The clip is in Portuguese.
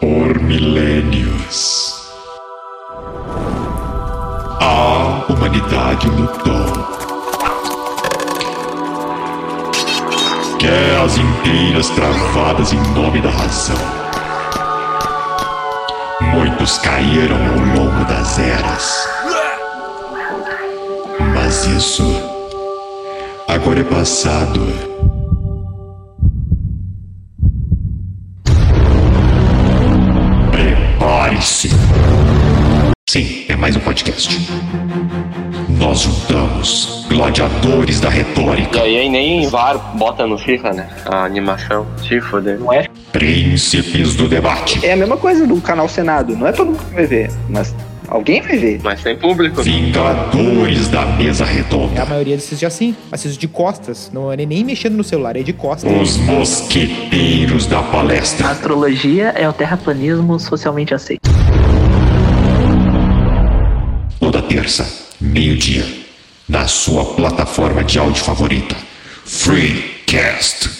Por milênios, a humanidade lutou. Guerras inteiras travadas em nome da razão. Muitos caíram ao longo das eras. Mas isso agora é passado. Prepare-se. Sim, é mais um podcast. Nós juntamos gladiadores da E retórica, aí nem VAR bota no FIFA, né? A animação. Se foder. Não é, príncipes do debate, é a mesma coisa do canal Senado. Não é todo mundo que vai ver, mas alguém vai ver. Mas tem público. vingadores da mesa É a redonda, maioria desses já sim. Assisto de costas. Não é nem mexendo no celular, é de costas. os mosqueteiros da palestra. Astrologia é o terraplanismo socialmente aceito. Toda terça, meio-dia, na sua plataforma de áudio favorita. Freecast.